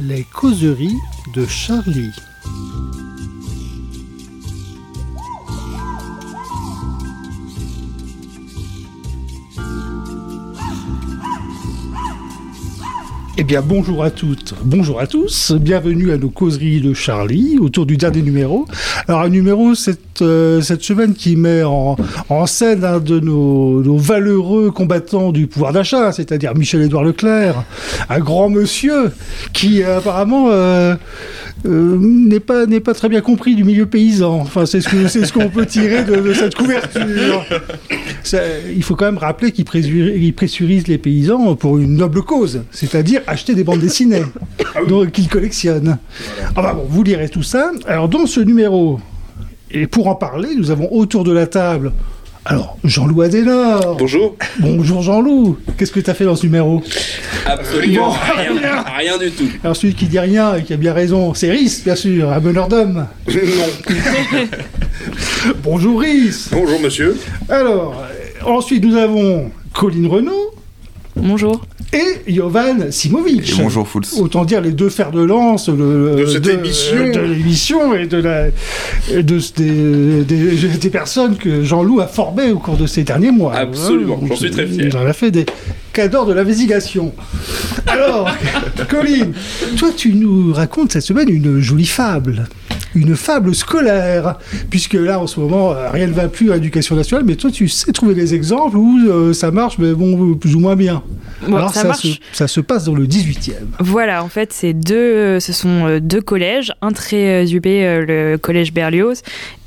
Les causeries de Charlie. Eh bien, bonjour à toutes, bonjour à tous, bienvenue à nos causeries de Charlie autour du dernier numéro. Alors, un numéro cette, euh, cette semaine qui met en, scène un de nos, nos valeureux combattants du pouvoir d'achat, c'est-à-dire Michel-Édouard Leclerc, un grand monsieur qui euh, apparemment euh, euh, n'est pas, n'est pas très bien compris du milieu paysan. Enfin, c'est ce, que, c'est ce qu'on peut tirer de, de cette couverture. Ça, il faut quand même rappeler qu'il pressurise les paysans pour une noble cause, c'est-à-dire acheter des bandes dessinées donc, qu'ils collectionnent. Enfin bon, vous lirez tout ça. Alors dans ce numéro, et pour en parler, nous avons autour de la table. Alors, Jean-Loup Adénor. Bonjour. Bonjour Jean-Loup. Qu'est-ce que tu as fait dans ce numéro? Absolument Bon, rien. rien. Rien du tout. Alors celui qui dit rien et qui a bien raison, c'est Rhys, bien sûr, un bonheur d'homme. Non. Bonjour Rhys. Bonjour monsieur. Alors, ensuite nous avons Colline Renaud Bonjour. et Jovan Simovic. Et bonjour Fools. Autant dire les deux fers de lance le- De cette émission. de l'émission et de la et de des, des, des personnes que Jean-Loup a formées au cours de ces derniers mois. Absolument, Hein, j'en suis très fier. Il en a fait des cadors de l'investigation. Alors, Colline, toi tu nous racontes cette semaine une jolie fable. Une fable scolaire, puisque là en ce moment euh, rien ne va plus à l'éducation nationale, mais toi tu sais trouver des exemples où euh, ça marche, mais bon, plus ou moins bien. Bon, Alors ça se, ça se passe dans le 18e. Voilà, en fait, c'est deux, euh, ce sont deux collèges, un très euh, le collège Berlioz,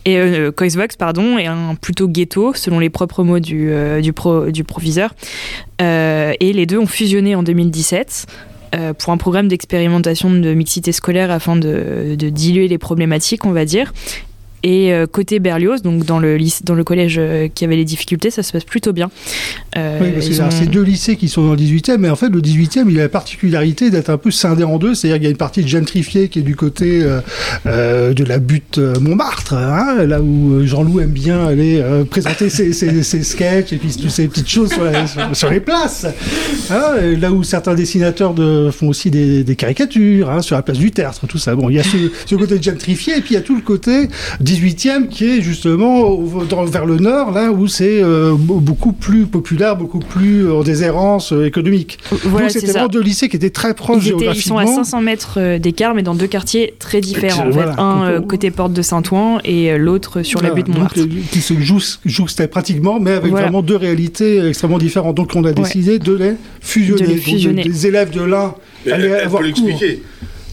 et euh, Coisvox, pardon, et un plutôt ghetto, selon les propres mots du, euh, du, pro- du proviseur. Euh, et les deux ont fusionné en 2017 euh, pour un programme d'expérimentation de mixité scolaire afin de, de diluer les problématiques, on va dire. Et euh, côté Berlioz, donc dans le, dans le collège euh, qui avait les difficultés, ça se passe plutôt bien. Euh, Oui, parce que ont- c'est deux lycées qui sont dans le 18e, mais en fait, le 18e, il a la particularité d'être un peu scindé en deux. C'est-à-dire qu'il y a une partie gentrifiée qui est du côté euh, de la butte Montmartre, hein, là où Jean-Loup aime bien aller euh, présenter ses, ses, ses sketchs et puis toutes ces petites choses sur, la- sur- sur les places. Hein, là où certains dessinateurs de, font aussi des, des caricatures, hein, sur la place du Tertre, tout ça. Bon, il y a ce, ce côté gentrifié, et puis il y a tout le côté 18e qui est justement dans- vers le nord, là où c'est euh, be- beaucoup plus populaire, beaucoup plus en déshérence euh, économique. Voilà, Donc c'est c'était vraiment deux lycées qui étaient très proches Ils, étaient, ils sont géographiquement. à 500 mètres euh, d'écart, mais dans deux quartiers très différents. En Voilà. fait. Un euh, côté porte de Saint-Ouen et euh, l'autre sur la Voilà, butte donc, Montmartre. euh, qui se jouxtaient pratiquement, mais avec Voilà. vraiment deux réalités extrêmement différentes. Donc on a décidé de les fusionner. De les Donc, élèves de l'un allaient avoir cours.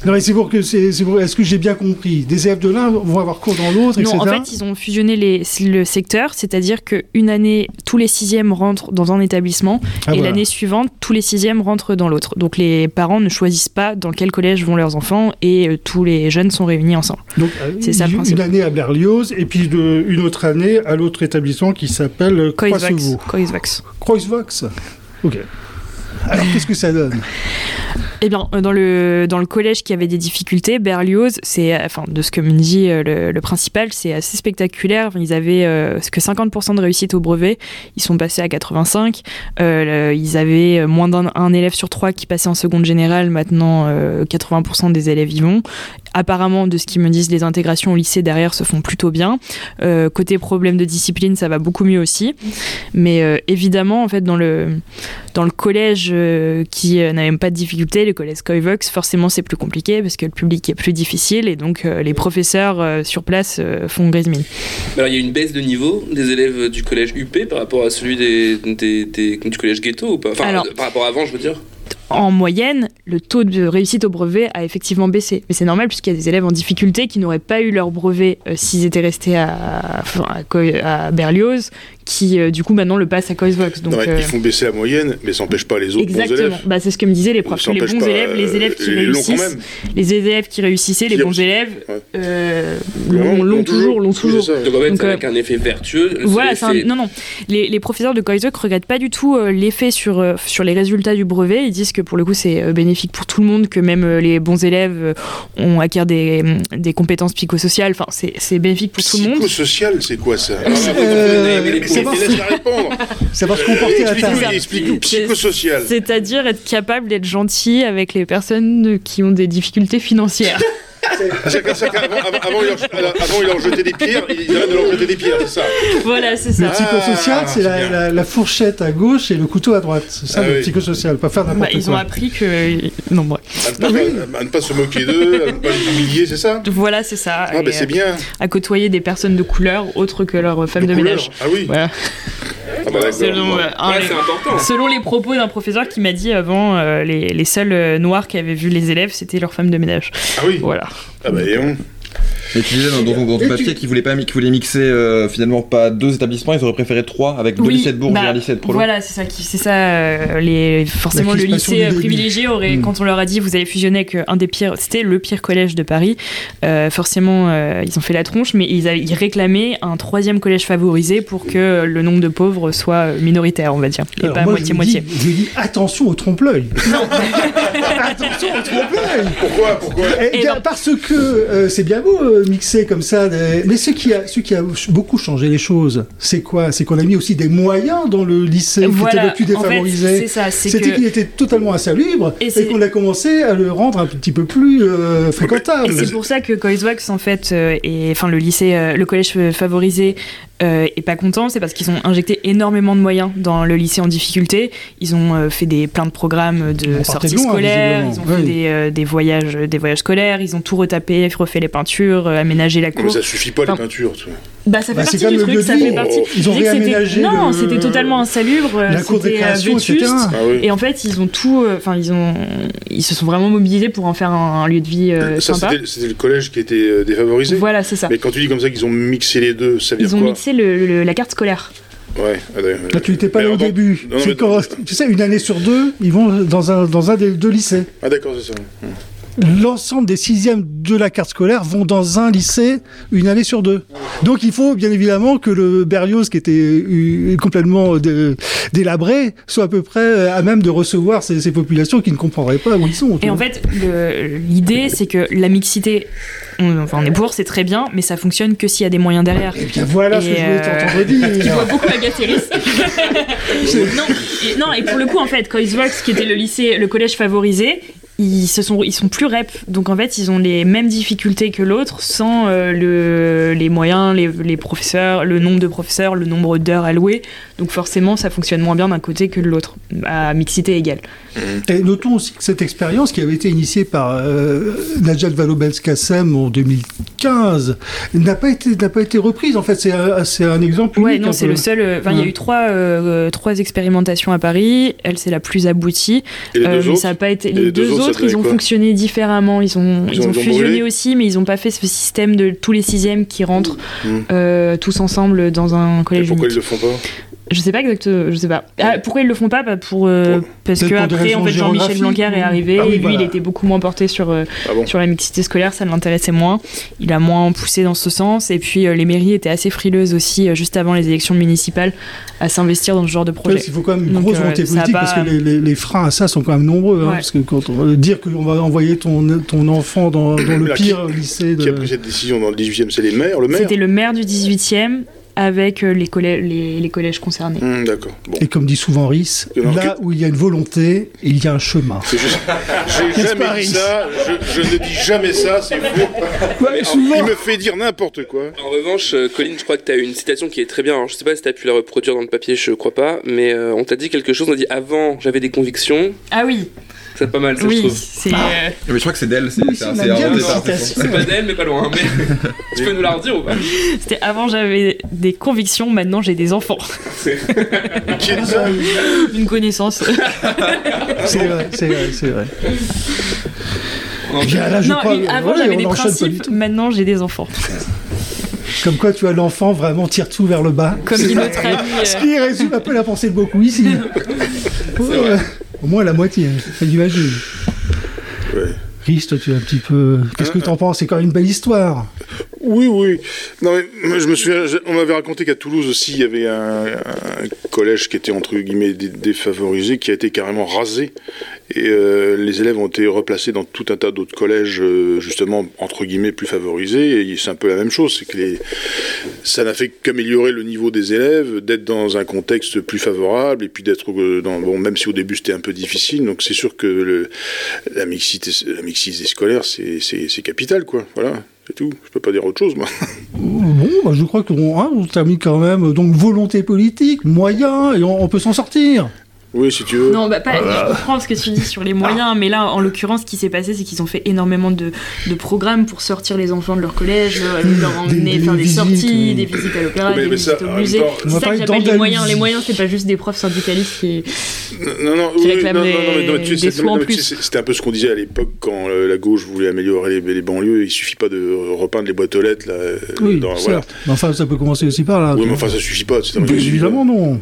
Non, mais c'est pour que c'est. c'est pour- Est-ce que j'ai bien compris? Des élèves de l'un vont avoir cours dans l'autre, Non, etc. en fait, ils ont fusionné les, le secteur, c'est-à-dire qu'une année, tous les sixièmes rentrent dans un établissement, Ah, et voilà. l'année suivante, tous les sixièmes rentrent dans l'autre. Donc les parents ne choisissent pas dans quel collège vont leurs enfants, et euh, tous les jeunes sont réunis ensemble. Donc, euh, C'est ça le une, principe. une année à Berlioz et puis de- une autre année à l'autre établissement qui s'appelle. Croissevaux. Coisvox. Croissvox. Ok. Alors qu'est-ce que ça donne Eh bien, euh, dans le, collège qui avait des difficultés, Berlioz, euh, enfin, de ce que me dit euh, le, principal, c'est assez spectaculaire. Ils avaient que 50% de réussite au brevet, ils sont passés à 85. Euh, ils avaient moins d'un un élève sur trois qui passait en seconde générale. Maintenant, euh, 80% des élèves y vont. Apparemment, de ce qu'ils me disent, les intégrations au lycée derrière se font plutôt bien. Euh, côté problème de discipline, ça va beaucoup mieux aussi. Mais euh, évidemment, en fait, dans le, dans le collège euh, qui n'a même pas de difficulté, le collège Coivox, forcément c'est plus compliqué parce que le public est plus difficile et donc les professeurs sur place font grise mine. Alors il y a une baisse de niveau des élèves du collège UP par rapport à celui des, des- des- du collège ghetto ou pas? Enfin, Alors- par rapport à avant, je veux dire? En moyenne, le taux de réussite au brevet a effectivement baissé. Mais c'est normal puisqu'il y a des élèves en difficulté qui n'auraient pas eu leur brevet euh, s'ils étaient restés à, Berlioz, qui euh, du coup maintenant le passent à Coisvox. Donc, Non, euh, Ils font baisser la moyenne, mais ça n'empêche pas les autres bons Exactement. élèves. Bah, c'est ce que me disaient les profs. Ça Les bons élèves, les élèves qui euh, les réussissent, les élèves qui réussissaient, les bons élèves, euh, l'ont toujours, l'ont toujours. Donc en fait, Donc, c'est euh, avec un effet vertueux. Voilà, un- non, non. Les, les professeurs de Koizok regrettent pas du tout euh, l'effet sur, euh, sur les résultats du brevet. Ils disent que pour le coup, c'est euh, bénéfique pour tout le monde, que même euh, les bons élèves euh, ont acquiert des, des compétences psychosociales. Enfin, c'est c'est bénéfique pour tout le monde. Psychosocial, c'est quoi ça Euh, c'est parce- va se comporter à explique-nous, psychosocial. C'est-à-dire être capable d'être gentil avec les personnes qui ont des difficultés financières. C'est-à-dire qu'avant- avant, avant, il leur, avant, il leur jetait des pierres, ils arrêtent de leur jeter des pierres, c'est ça voilà, c'est Le ça. psychosocial, Ah, c'est la, fourchette à gauche et le couteau à droite. C'est ça Ah le oui. psychosocial, pas faire Bah, n'importe ils ont quoi. appris que. Non, bref. à ne, pas, à ne pas se moquer d'eux, à ne pas les humilier, c'est ça? Voilà, c'est ça. Ah, bah c'est bien. à côtoyer des personnes de couleur autres que leurs femmes de, couleur. ménage. Ah oui. Voilà. Ah bah. Selon, euh, Ouais, selon les propos d'un professeur qui m'a dit avant, euh, les, les seuls euh, noirs qui avaient vu les élèves, c'était leurs femmes de ménage. Ah oui. Voilà. Ah bah et on. Et tu disais dans, dans dans ton Et papier tu- qu'ils voulaient pas qu'ils voulaient mixer euh, finalement pas deux établissements, ils auraient préféré trois avec deux lycées de Bourges bah, et un lycée de Prolo. Voilà, c'est ça. qui- C'est ça. euh, les, forcément, le lycée euh, privilégié aurait, Mm. quand on leur a dit vous avez fusionné avec un des pires, c'était le pire collège de Paris. euh, forcément, euh, ils ont fait la tronche, mais ils, réclamaient un troisième collège favorisé pour que le nombre de pauvres soit minoritaire, on va dire, et Alors, pas moi, je moitié-moitié. dis- Je dis attention au trompe-l'œil. attention au trompe-l'œil. Pourquoi Pourquoi? Eh Et bien, non. parce que euh, c'est bien beau euh, mixer comme ça, des- mais ce qui, a, ce qui a beaucoup changé les choses, c'est quoi? C'est qu'on a mis aussi des moyens dans le lycée qui était le plus défavorisé. C'était que qu'il était totalement insalubre Et qu'on a commencé à le rendre un petit peu plus euh, Et fréquentable. c'est pour ça que Koizwax, en fait, euh, et enfin le lycée, euh, le collège euh, favorisé euh, est pas content, c'est parce qu'ils ont injecté énormément de moyens dans le lycée en difficulté. Ils ont euh, fait des plein de programmes de sorties loin, scolaires, ils ont fait des, euh, des voyages, des voyages scolaires, ils ont tout retapé, refait les peintures, euh, aménagé la Non, mais cour. ça suffit pas les Enfin, peintures. tu vois. Bah ça fait Bah, c'est partie du truc, ça lieu de fait vie. partie. Ils ont réaménagé Non, le- c'était totalement insalubre. la cour de vétuste. etc. Ah oui. Et en fait, ils ont tout, euh, enfin ils ont, ils se sont vraiment mobilisés pour en faire un, un lieu de vie euh, ça, sympa. c'était le collège qui était défavorisé. Voilà, c'est ça. Mais quand tu dis comme ça qu'ils ont mixé les deux, ça veut dire quoi? mixé le- le- la carte scolaire. Ouais. ah, d'accord. Là, tu n'étais pas là au début. non, quand, tu sais, une année sur deux, ils vont dans un, dans un des deux lycées. Ah d'accord, c'est ça. L'ensemble des sixièmes de la carte scolaire vont dans un lycée une année sur deux. Donc il faut bien évidemment que le Berlioz, qui était euh, complètement dé- délabré, soit à peu près euh, à même de recevoir ces, ces populations qui ne comprendraient pas où ils sont. Et en fait, l'idée, c'est que la mixité, on, enfin, on est pour, c'est très bien, mais ça fonctionne que s'il y a des moyens derrière. Eh bien voilà ce que Et, je voulais euh, t'entendre dire. Tu vois beaucoup Agathéris. non, et, non, et pour le coup, en fait, Koizvox, qui était le lycée, le collège favorisé, ils, se sont, ils sont plus rep. Donc en fait, ils ont les mêmes difficultés que l'autre sans euh, le, les moyens, les, les professeurs, le nombre de professeurs, le nombre d'heures allouées. Donc forcément, ça fonctionne moins bien d'un côté que de l'autre, à mixité égale. Et notons aussi que cette expérience qui avait été initiée par euh, Najat Vallaud-Belkacem en 2015 n'a pas été n'a pas été reprise. En fait, c'est un, c'est un exemple Ouais, unique. non, c'est peu. le seul. euh, Enfin, il y a eu trois, euh, trois expérimentations à Paris. Elle, c'est la plus aboutie. Et les Euh, deux mais autres ça a pas été. Et Les, les deux deux autres, autres, ils ont fonctionné différemment. Ils ont, Ils ils ont- fusionné aussi, mais ils n'ont pas fait ce système de tous les sixièmes qui rentrent Mmh. euh, tous ensemble dans un Et collège pourquoi ils le font pas Je sais pas exactement. Je sais pas. Ah, pourquoi ils le font pas? Bah, pour euh, Pour- parce que après, en fait, Jean-Michel Blanquer est arrivé Ah oui, et lui, voilà. il était beaucoup moins porté sur euh, Ah bon sur la mixité scolaire, ça l'intéressait moins. Il a moins poussé dans ce sens. Et puis, euh, les mairies étaient assez frileuses aussi, euh, juste avant les élections municipales, à s'investir dans ce genre de Ouais, projet. il faut quand même une Donc, grosse euh, volonté politique pas- parce que les, les- les freins à ça sont quand même nombreux. hein, Ouais. parce que quand on va dire qu'on va envoyer ton, ton enfant dans, dans le pire lycée de. Qui a pris cette décision dans le 18e C'est les maires, le maire C'était le maire du 18e avec euh, les, collè- les, les collèges concernés. Hum, D'accord. Bon. Et comme dit souvent Rhys, là où il y a une volonté, il y a un chemin. Juste- J'ai jamais dit ça, je, je ne dis jamais ça, c'est faux. Ouais, Il souvent. me fait dire n'importe quoi. En revanche, euh, Colline, je crois que tu as une citation qui est très bien. Alors, je sais pas si tu as pu la reproduire dans le papier, je crois pas, mais euh, on t'a dit quelque chose. On a dit avant, j'avais des convictions. Ah oui, C'est pas mal, ça, je trouve. c'est. euh, Mais je crois que c'est d'elle, c'est Oui, pas d'elle, mais pas loin. Mais tu peux nous la redire ou pas? C'était avant j'avais des convictions, maintenant j'ai des enfants. Une connaissance. C'est vrai, c'est vrai, c'est vrai. Non, Eh bien, là, je non, crois, une- avant ouais, j'avais des principes, maintenant j'ai des enfants. Comme quoi, tu as l'enfant vraiment tire tout vers le bas. Comme dit notre ami. euh, Ce qui résume un peu la pensée de beaucoup ici. Ouais, Au moins la moitié, hein, j'imagine. Ouais. Rhys, toi, tu es un petit peu. Qu'est-ce que tu en penses? C'est quand même une belle histoire. Oui, oui. Non, mais je me souviens, on m'avait raconté qu'à Toulouse aussi, il y avait un, un collège qui était entre guillemets dé- défavorisé, qui a été carrément rasé. Et euh, les élèves ont été replacés dans tout un tas d'autres collèges, euh, justement, entre guillemets, plus favorisés. Et c'est un peu la même chose. C'est que ça n'a fait qu'améliorer le niveau des élèves, d'être dans un contexte plus favorable, et puis d'être euh, dans. Bon, même si au début c'était un peu difficile. Donc c'est sûr que le, la, mixité, la mixité scolaire, c'est capital, quoi. Voilà. C'est tout. Je peux pas dire autre chose, moi. Bon, bah, je crois qu'on hein, on termine quand même. Donc, volonté politique, moyens, et on peut s'en sortir. Oui, si tu veux. Non, bah pas, je comprends ce que tu dis sur les moyens, mais là, en l'occurrence, ce qui s'est passé, c'est qu'ils ont fait énormément de, de programmes pour sortir les enfants de leur collège, leur, leur emmener des faire des visites, sorties, euh. des visites à l'opéra, Mais- des mais visites ça, au musée. C'est ça que j'appelle les moyens. Les moyens, c'est pas juste des profs syndicalistes qui. Non, non, Qui oui, réclament non, non, des- sous en plus. C'était un peu ce qu'on disait à l'époque quand euh, la gauche voulait améliorer les, les banlieues. Il suffit pas de repeindre les boîtes aux lettres. Là, euh, Oui, dans- certes. voilà. Mais enfin, ça peut commencer aussi par là. Oui, mais enfin, ça suffit pas. évidemment, non.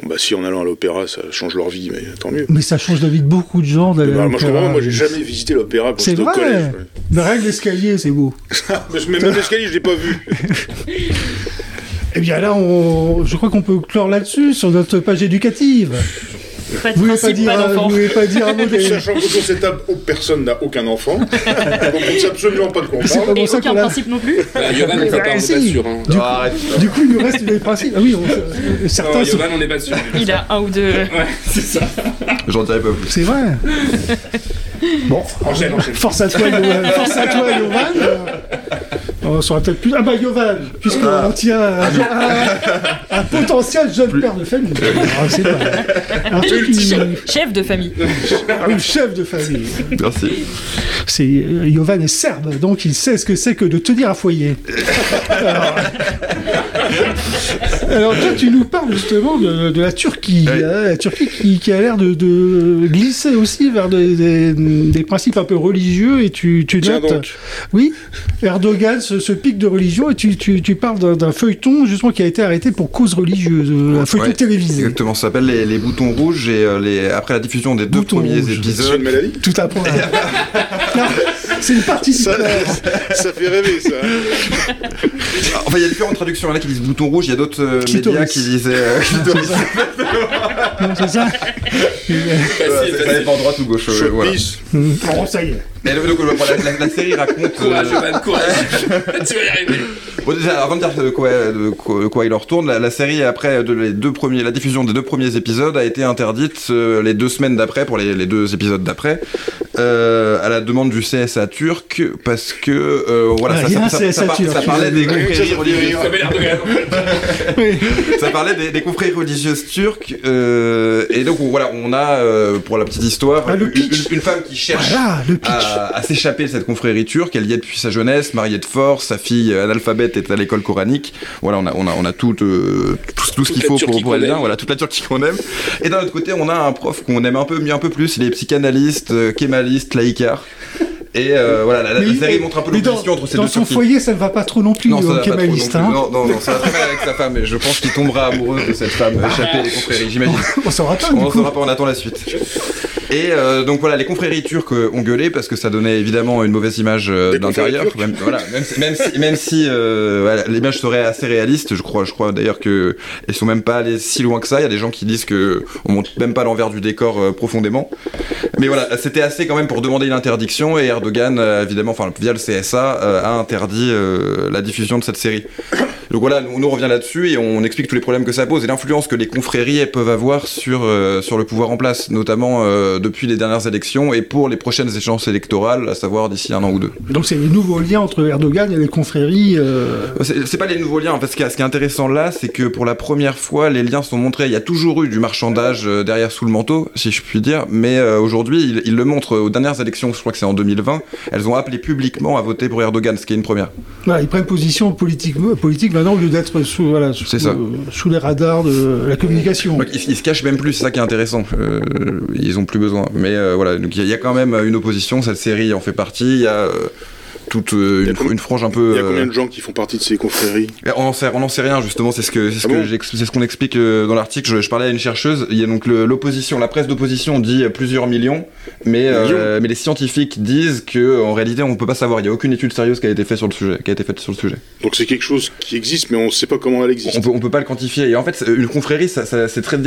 Bon, bah, si en allant à l'opéra, ça change leur vie, mais tant mieux. Mais ça change la vie de beaucoup de gens d'aller Bah, à moi, je l'opéra. comprends, moi, j'ai jamais visité l'opéra quand C'est j'étais au vrai. collège. Mais rien que l'escalier, c'est beau. Mais même l'escalier, je l'ai pas vu. Eh bien là, on... je crois qu'on peut clore là-dessus, sur notre page éducative. Pas de Vous voulez pas principe, dire, pas vous voulez pas dire un mot des... Sachant qu'autour de cette table, oh, personne n'a aucun enfant. Donc on ne sait absolument pas de quoi on C'est parle. Et ça aucun principe non plus Bah, Yovan, on sait pas, sûr. Du coup- arrête. Du coup, il nous reste des principes. Ah oui, on- euh, certains. Yovan, on n'est pas sûr. Il a un ou deux. Ouais, c'est ça. J'en dirai pas plus. C'est vrai. Bon, Enchaîne, enchaîne. force à toi, Yovan. Force à toi, Yovan. On saura peut-être plus. Ah bah Yovan, puisqu'on tient un, un- un potentiel jeune père de famille. Ah, c'est pas. Un truc qui- Chef de famille. Ah oui, chef de famille. Merci. C'est euh, Yovan est serbe, donc il sait ce que c'est que de tenir un foyer. Alors, Alors, toi, tu nous parles justement de, de la Turquie, hein, la Turquie qui, qui a l'air de, de glisser aussi vers des, des- des principes un peu religieux, et tu, notes, donc. oui, Erdogan se, se pique de religion, et tu, tu, tu parles d'un- feuilleton justement qui a été arrêté pour cause religieuse, euh, un feuilleton Ouais, télévisé. Exactement, ça s'appelle les, les boutons rouges et euh, les, après la diffusion des deux Boutons premiers rouges. C'est une épisodes. maladie? Tout à point. Non, c'est une partie ça, ça fait rêver, ça. Enfin, il y a différentes traductions. Il y en a qui disent bouton rouge, il y a d'autres euh, médias qui disaient euh, clitoris. Non, c'est ça ça dépend droite ou gauche. euh, voilà. Bon, ça y est. Donc, la, la- la série raconte. Courage, euh, Yovan, courage. tu vas y arriver. Bon, déjà, avant de dire de quoi, de quoi, de quoi il en retourne, la, la série, après de les deux premiers, la diffusion des deux premiers épisodes, a été interdite euh, les deux semaines d'après, pour les, les deux épisodes d'après, euh, à la demande du CSA turc, parce que, euh, voilà, Ah, ça, ça, un ça, CSA ça par- turc. ça parlait des confréries religieuses. Ça parlait des, des confréries religieuses turques, euh, et donc voilà, on a, euh, pour la petite histoire, Ah, une femme qui cherche Voilà, le pitch. à, à s'échapper de cette confrérie turque. Elle y est depuis sa jeunesse, mariée de force, sa fille analphabète est à l'école coranique. Voilà, on a, on a, on a tout, euh, tout, tout ce qu'il faut pour, pour aller bien. Voilà, toute la Turquie qu'on aime. Et d'un autre côté, on a un prof qu'on aime un peu, mieux un peu plus. Il est psychanalyste, euh, kémaliste, laïcard. Et euh, voilà, la, la Mais- série montre un peu dans, l'opposition entre ces dans deux son Turquies. foyer, ça ne va pas trop non plus, Non, ça euh, va pas trop non plus. Hein. Non, non, non, ça va très mal avec sa femme. Et je pense qu'il tombera amoureux de cette femme échappée des confréries, j'imagine. On saura pas, On du en coup. saura pas, on attend la suite. Et euh, donc voilà, les confréries turques ont gueulé parce que ça donnait évidemment une mauvaise image euh, d'intérieur. Même, voilà, même si, même si, même si, euh, voilà, l'image serait assez réaliste, je crois, je crois d'ailleurs que ils sont même pas allés si loin que ça. Il y a des gens qui disent que on monte même pas l'envers du décor euh, profondément. Mais voilà, c'était assez quand même pour demander une interdiction et Erdogan, euh, évidemment, enfin via le CSA, a interdit la diffusion de cette série. Donc voilà, on nous revient là-dessus et on explique tous les problèmes que ça pose et l'influence que les confréries peuvent avoir sur, euh, sur le pouvoir en place, notamment euh, depuis les dernières élections et pour les prochaines échéances électorales, à savoir d'ici un an ou deux. Donc c'est les nouveaux liens entre Erdogan et les confréries. euh, C'est pas les nouveaux liens, parce que ce qui est intéressant là, c'est que pour la première fois, les liens sont montrés. Il y a toujours eu du marchandage euh, derrière sous le manteau, si je puis dire, mais aujourd'hui, ils, le montrent aux dernières élections, je crois que c'est en 2020, elles ont appelé publiquement à voter pour Erdogan, ce qui est une première. Voilà, ils prennent position politique, politique maintenant au lieu d'être sous, voilà, sous, C'est ça. sous les radars de la communication. Donc, ils, ils se cachent même plus, c'est ça qui est intéressant. Euh, ils ont plus besoin. Mais euh, voilà, donc il y, a- il y a quand même une opposition, cette série en fait partie. Il y a euh, toute euh, une, combien- une frange un peu. Il y a combien euh, de gens qui font partie de ces confréries on n'en sait, on en sait rien justement, c'est ce que c'est ce Ah que bon j'ex- c'est ce qu'on explique euh, dans l'article. Je, je parlais à une chercheuse. Il y a donc l'opposition, la presse d'opposition dit plusieurs millions, mais euh, mais les scientifiques disent que en réalité on peut pas savoir. Il y a aucune étude sérieuse qui a été faite sur le sujet, qui a été faite sur le sujet. Donc c'est quelque chose qui existe, mais on ne sait pas comment elle existe. On peut, on peut pas le quantifier. Et en fait, une confrérie, ça, ça- c'est très,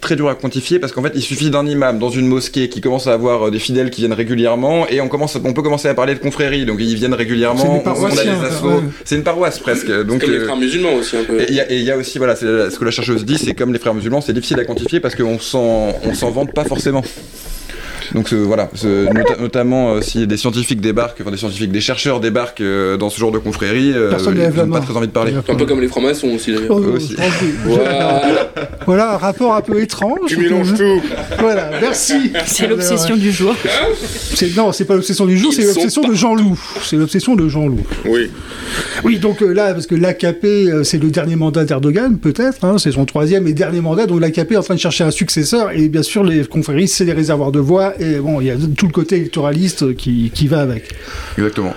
très dur à quantifier parce qu'en fait, il suffit d'un imam dans une mosquée qui commence à avoir des fidèles qui viennent régulièrement et on commence, on peut commencer à parler de confrérie. Donc ils viennent C'est régulièrement. on a assos. ouais. C'est une paroisse presque. Donc Comme les euh, frères musulmans aussi un peu. et il y, a- y aussi, voilà, ce que la chercheuse dit, c'est comme les frères musulmans, c'est difficile à quantifier parce qu'on s'en, on s'en vante pas forcément. Donc ce- voilà, notamment euh, si des scientifiques débarquent, enfin des scientifiques, des chercheurs débarquent euh, dans ce genre de confrérie, euh, ils lève la ont pas très envie de parler. Un peu comme les francs-maçons aussi d'ailleurs. Oh, aussi. tranquille. Voilà. Voilà un rapport un peu étrange. Tu mélanges tout. Voilà, merci. C'est l'obsession du jour. Non, c'est pas l'obsession du jour, c'est l'obsession de Jean-Loup. C'est l'obsession de Jean-Loup. Oui. Oui, donc euh, là, parce que l'AKP, euh, c'est le dernier mandat d'Erdogan, peut-être, hein, c'est son troisième et dernier mandat, donc l'AKP est en train de chercher un successeur, et bien sûr, les confréries, c'est les réservoirs de voix, et bon, il y a tout le côté électoraliste qui, qui va avec. Exactement.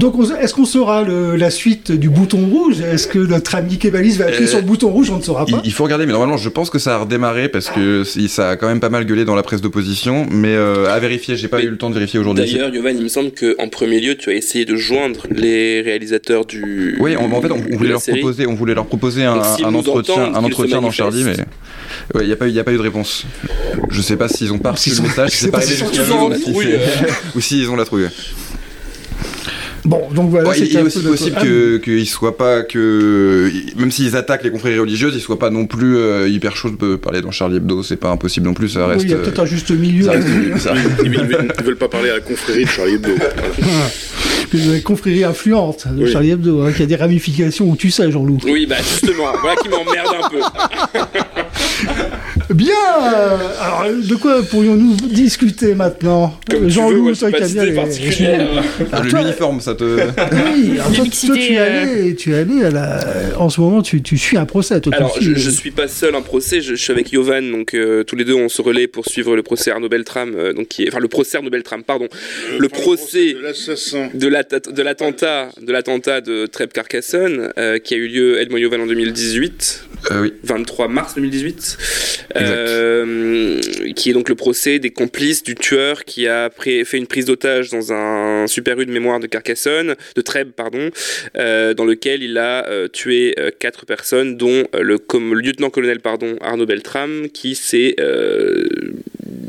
Donc, on- est-ce qu'on saura le- la suite du bouton rouge? Est-ce que notre ami Kebalis va appuyer Euh, sur le bouton rouge? On ne saura Il, pas. il faut regarder, mais normalement, je pense que ça a redémarré parce que ça a quand même pas mal gueulé dans la presse d'opposition, mais euh, à vérifier. J'ai pas Mais eu le temps de vérifier aujourd'hui. D'ailleurs, Yovan, il me semble qu'en premier lieu, tu as essayé de joindre les réalisateurs du. Oui, on- en fait, on, voulait la leur série. proposer, on voulait leur proposer un, Donc, entretien, un entretien dans Charlie, mais ouais, il y a pas eu, y a pas eu de réponse. Je sais pas s'ils ont pas reçu le message, je si sais c'est pas pas tous en si trouille, c'est- ou s'ils ont la trouille. Bon, donc voilà, Ouais, il est aussi possible Ah, que qu'ils soient pas que même s'ils attaquent les confréries religieuses, ils soient pas non plus euh, hyper chauds de parler dans Charlie Hebdo. C'est pas impossible non plus. Ça oui, reste. il y a euh, peut-être un juste milieu. ça reste- ça- Ils, ils veulent, ils veulent pas parler à la confrérie de Charlie Hebdo. Voilà. Une confrérie influente de Oui. Charlie Hebdo, hein, qui a des ramifications où tu sais, Jean-Loup. Oui, bah justement, voilà qui m'emmerde un peu. Bien euh, Alors, de quoi pourrions-nous discuter maintenant Comme tu veux, moi, Jean-Loup, je toi suis qui as bien L'uniforme, ça te. Oui, alors toi, tu es euh, allé, tu es allé à la... En ce moment, tu, tu suis un procès. Toi, tu Alors, je, je suis pas seul en procès, je, je suis avec Yovan, donc euh, tous les deux on se relaie pour suivre le procès Arnaud Beltrame, euh, donc qui est, enfin le procès Arnaud Beltrame, pardon, le procès de l'assassin. de l'attentat de l'attentat de Trèbes Carcassonne euh, qui a eu lieu Edmond Yovan en 2018 Euh, oui. 23 mars 2018 euh, qui est donc le procès des complices du tueur qui a fait une prise d'otage dans un super U de mémoire de Carcassonne de Trèbes pardon euh, dans lequel il a euh, tué euh, quatre personnes dont euh, le, lieutenant-colonel pardon Arnaud Beltrame qui s'est euh,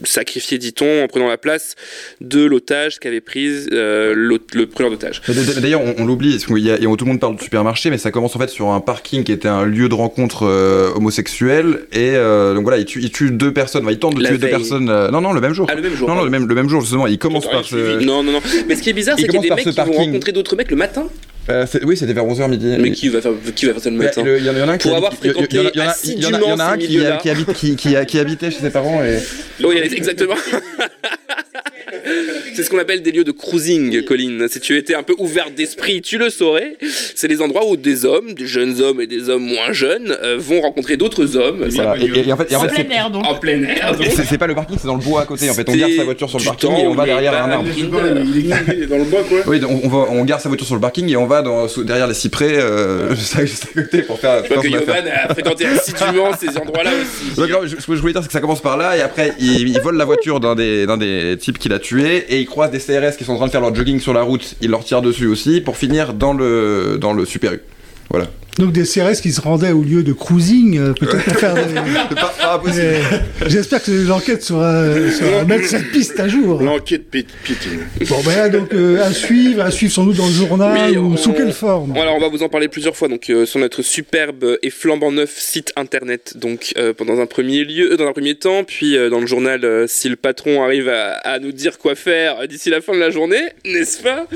sacrifié dit-on en prenant la place de l'otage qu'avait prise euh, le preneur d'otage D'ailleurs, on, on l'oublie, tout le monde parle de supermarché, mais ça commence en fait sur un parking qui était un lieu de rencontre euh, homosexuelle, et euh, donc voilà, il tue, il tue deux personnes, enfin, il tente de La tuer deux personnes. euh, non, non, le même jour. ah le même jour non, non, le même, le même jour, justement, il commence par ce. Non, non, non. Mais ce qui est bizarre, c'est qu'il y a des mecs qui vont rencontrer d'autres mecs le matin. Euh, oui, c'était vers 11h midi. Mais qui va faire, qui va faire ça le matin Il y, en a- il y en a un qui Pour avoir a- il y en a- un fréquenté qui habitait chez ses parents et. Oui, exactement. C'est ce qu'on appelle des lieux de cruising, Colline. Si tu étais un peu ouvert d'esprit, tu le saurais. C'est les endroits où des hommes, des jeunes hommes et des hommes moins jeunes, euh, vont rencontrer d'autres hommes. Voilà. Et, et- et en fait, et en En fait, c'est- plein air, donc. En plein air. donc. c'est pas le parking, c'est dans le bois à côté. En fait, on garde sa voiture sur le parking temps et on va derrière un arbre. Il est, il est dans le bois, quoi. Oui, on, on va, on garde sa voiture sur le parking et on va dans, sous- derrière les cyprès, euh, juste, à, juste à côté pour faire. Je vois faire que. Yovan a fréquenté assidûment ces endroits-là aussi. Donc, alors, je- ce que je voulais dire, c'est que ça commence par là, et après, il, il vole la voiture d'un des, d'un des types qu'il a tué, et il croise des CRS qui sont en train de faire leur jogging sur la route, il leur tire dessus aussi, pour finir dans le, dans le Super U. Voilà. Donc des CRS qui se rendaient au lieu de cruising, euh, peut-être pour faire des... C'est pas, pas impossible. Mais J'espère que l'enquête sera, sera mettre cette piste à jour. L'enquête piétine. Bon, ben là, donc, euh, à suivre, à suivre sans doute dans le journal, Oui, ou on- sous quelle forme Alors on va vous en parler plusieurs fois donc euh, sur notre superbe et flambant neuf site internet donc euh, pendant un premier lieu euh, dans un premier temps puis euh, dans le journal euh, si le patron arrive à, à nous dire quoi faire d'ici la fin de la journée n'est-ce pas?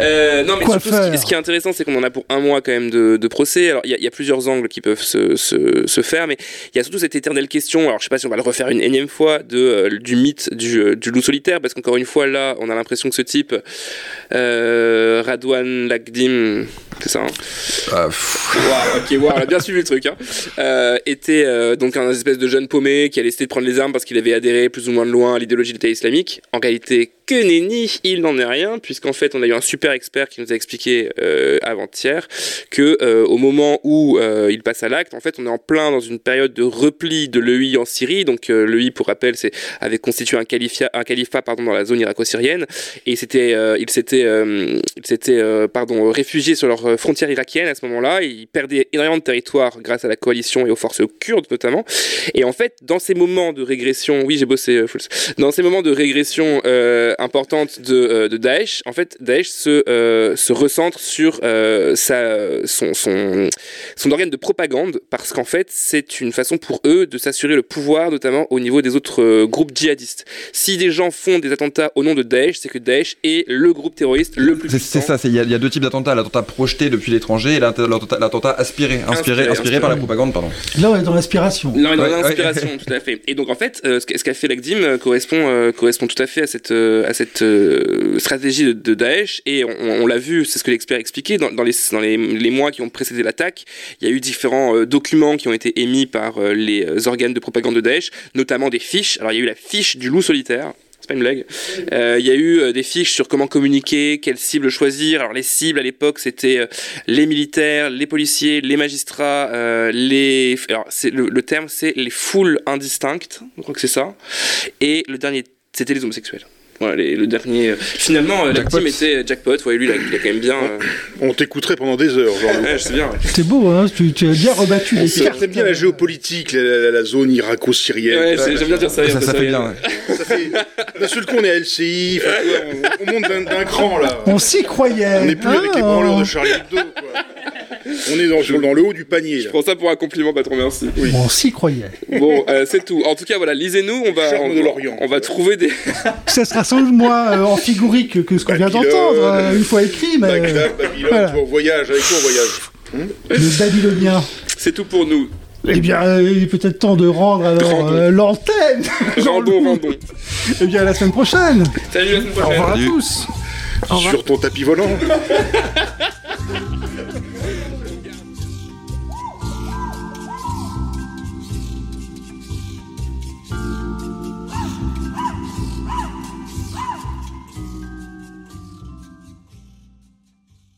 Euh, Non mais Quoi surtout ce qui, faire? ce qui est intéressant c'est qu'on en a pour un mois quand même de, de procès alors il y, a- il y a plusieurs angles qui peuvent se, se, se faire mais il y a surtout cette éternelle question alors je sais pas si on va le refaire une énième fois de euh, du mythe du, euh, du loup solitaire parce qu'encore une fois là on a l'impression que ce type euh, Radwan Lagdim c'est ça hein Ah. Wow, ok, wow, on a bien suivi le truc. Hein. Euh, était donc un espèce de jeune paumé qui a décidé de prendre les armes parce qu'il avait adhéré plus ou moins de loin à l'idéologie de l'État islamique. En réalité, que nenni, il n'en est rien, puisqu'en fait, on a eu un super expert qui nous a expliqué euh, avant-hier que euh, au moment où euh, il passe à l'acte, en fait, on est en plein dans une période de repli de l'EI en Syrie. Donc, euh, l'EI, pour rappel, c'est avait constitué un califat, un califat pardon, dans la zone irako-syrienne, et c'était, euh, il s'était, euh, il s'était, euh, pardon, réfugié sur leur frontière irakienne à ce moment-là. Ils perdaient énormément de territoire grâce à la coalition et aux forces kurdes notamment. Et en fait, dans ces moments de régression, oui, j'ai bossé, dans ces moments de régression importante de, euh, de Daesh, en fait, Daesh se, euh, se recentre sur euh, sa, son, son, son organe de propagande parce qu'en fait, c'est une façon pour eux de s'assurer le pouvoir, notamment au niveau des autres euh, groupes djihadistes. Si des gens font des attentats au nom de Daesh, c'est que Daesh est le groupe terroriste le plus C'est ça, il y, a- il y a deux types d'attentats, l'attentat projeté depuis l'étranger et l'attentat aspiré, inspiré, Inspiré, inspiré, par la propagande, pardon. Là, on est dans l'inspiration. Non, mais dans Ouais, ouais. l'inspiration, tout à fait. Et donc en fait, euh, ce qu'a fait l'ACDIM correspond, euh, correspond tout à fait à cette, euh, à cette euh, stratégie de, de Daesh. Et on, l'a vu, c'est ce que l'expert expliquait, dans, dans, les, dans les, mois qui ont précédé l'attaque, il y a eu différents euh, documents qui ont été émis par euh, les organes de propagande de Daesh, notamment des fiches. Alors il y a eu la fiche du loup solitaire. C'est pas une blague. Il y a eu des fiches sur comment communiquer, quelles cibles choisir. Alors les cibles à l'époque c'était les militaires, les policiers, les magistrats, les. Alors le, le terme c'est les foules indistinctes. Je crois que c'est ça. Et le dernier c'était les homosexuels. Voilà, les- le dernier. euh, Finalement, euh, la team était jackpot. Ouais, lui, il a, il a quand même bien. euh, On t'écouterait pendant des heures, genre. Ouais, je sais bien. ouais. C'est beau, hein tu, tu as bien rebattu les C'est cartes. T'aimes bien la géopolitique, la, la- la zone irako-syrienne. Ouais, c'est- j'aime bien dire ça. Ça, ça fait bien. ouais. Ça fait- D'un seul coup, on est à LCI, on, on monte d'un- cran là. On s'y croyait. On n'est plus avec les hein, branleurs de Charlie Hebdo, quoi. On est dans, le haut du panier. Je Là. prends ça pour un compliment, patron, merci. On s'y croyait. Bon, euh, c'est tout. En tout cas, voilà, lisez-nous. On va, Charme on, de l'Orient. on va trouver des. Ça sera sans doute moins euh, amphigorique que ce qu'on vient d'entendre, euh, une fois écrit, mais Bagdad, Babylone, voilà. on voyage, avec quoi on voyage le babylonien. C'est tout pour nous. Eh bien, euh, il est peut-être temps de rendre alors euh, l'antenne. Rendons, rendons. Eh bien, à la semaine prochaine. Salut, la semaine Au revoir à tous. Au revoir. Sur ton tapis volant.